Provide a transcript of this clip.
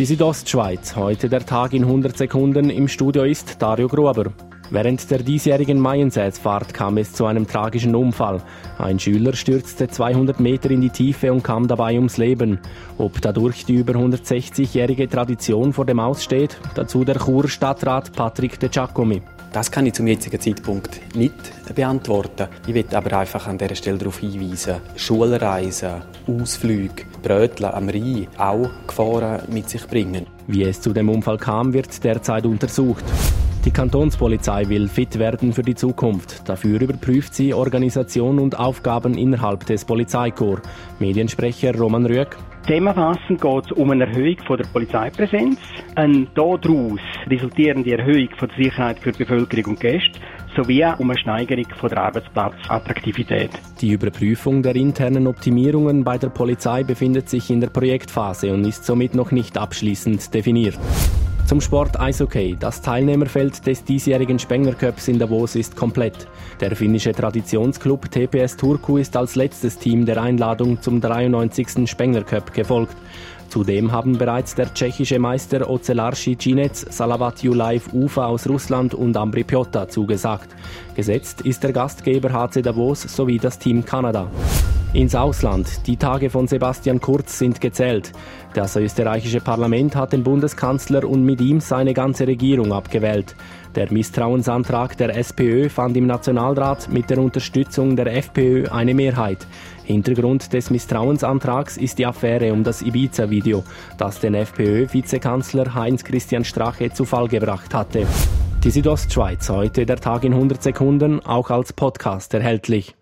Die Südostschweiz, heute der Tag in 100 Sekunden. Im Studio ist Dario Gruber. Während der diesjährigen Maiensäßfahrt kam es zu einem tragischen Unfall. Ein Schüler stürzte 200 Meter in die Tiefe und kam dabei ums Leben. Ob dadurch die über 160-jährige Tradition vor dem Aussteht, dazu der Chur Stadtrat Patrick de Giacomi. Das kann ich zum jetzigen Zeitpunkt nicht beantworten. Ich will aber einfach an dieser Stelle darauf hinweisen, Schulreisen, Ausflüge, Brötchen am Rhein auch Gefahren mit sich bringen. Wie es zu dem Unfall kam, wird derzeit untersucht. Die Kantonspolizei will fit werden für die Zukunft. Dafür überprüft sie Organisation und Aufgaben innerhalb des Polizeikorps. Mediensprecher Roman Rüegg. Zusammenfassend geht es um eine Erhöhung von der Polizeipräsenz, eine daraus resultierende Erhöhung von der Sicherheit für die Bevölkerung und Gäste sowie um eine Steigerung von der Arbeitsplatzattraktivität. Die Überprüfung der internen Optimierungen bei der Polizei befindet sich in der Projektphase und ist somit noch nicht abschließend definiert. Zum Sport Eishockey. Das Teilnehmerfeld des diesjährigen Spengler Cups in Davos ist komplett. Der finnische Traditionsclub TPS Turku ist als letztes Team der Einladung zum 93. Spengler Cup gefolgt. Zudem haben bereits der tschechische Meister Ocelarski Cinec, Salavat Julaev Ufa aus Russland und Ambri Piotta zugesagt. Gesetzt ist der Gastgeber HC Davos sowie das Team Kanada. Ins Ausland. Die Tage von Sebastian Kurz sind gezählt. Das österreichische Parlament hat den Bundeskanzler und mit ihm seine ganze Regierung abgewählt. Der Misstrauensantrag der SPÖ fand im Nationalrat mit der Unterstützung der FPÖ eine Mehrheit. Hintergrund des Misstrauensantrags ist die Affäre um das Ibiza-Video, das den FPÖ-Vizekanzler Heinz-Christian Strache zu Fall gebracht hatte. Die Südostschweiz, heute der Tag in 100 Sekunden, auch als Podcast erhältlich.